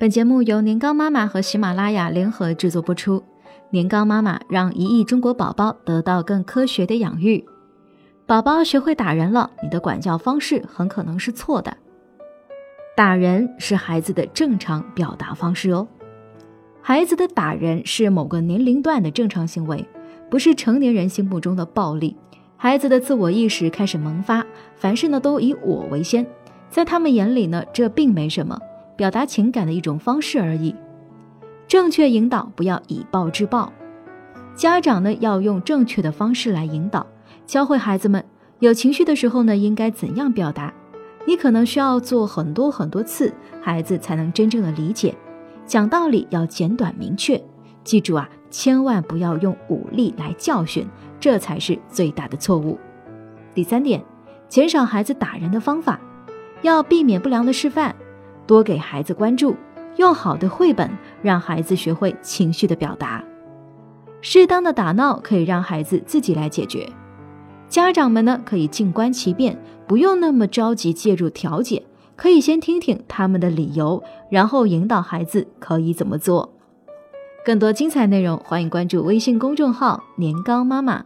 本节目由年糕妈妈和喜马拉雅联合制作播出。年糕妈妈让一亿中国宝宝得到更科学的养育。宝宝学会打人了，你的管教方式很可能是错的。打人是孩子的正常表达方式哦。孩子的打人是某个年龄段的正常行为，不是成年人心目中的暴力。孩子的自我意识开始萌发，凡事呢都以我为先，在他们眼里呢，这并没什么。表达情感的一种方式而已，正确引导，不要以暴制暴。家长呢要用正确的方式来引导，教会孩子们有情绪的时候呢应该怎样表达。你可能需要做很多很多次，孩子才能真正的理解。讲道理要简短明确，记住啊，千万不要用武力来教训，这才是最大的错误。第三点，减少孩子打人的方法，要避免不良的示范。多给孩子关注，用好的绘本让孩子学会情绪的表达。适当的打闹可以让孩子自己来解决。家长们呢可以静观其变，不用那么着急介入调解，可以先听听他们的理由，然后引导孩子可以怎么做。更多精彩内容，欢迎关注微信公众号“年糕妈妈”。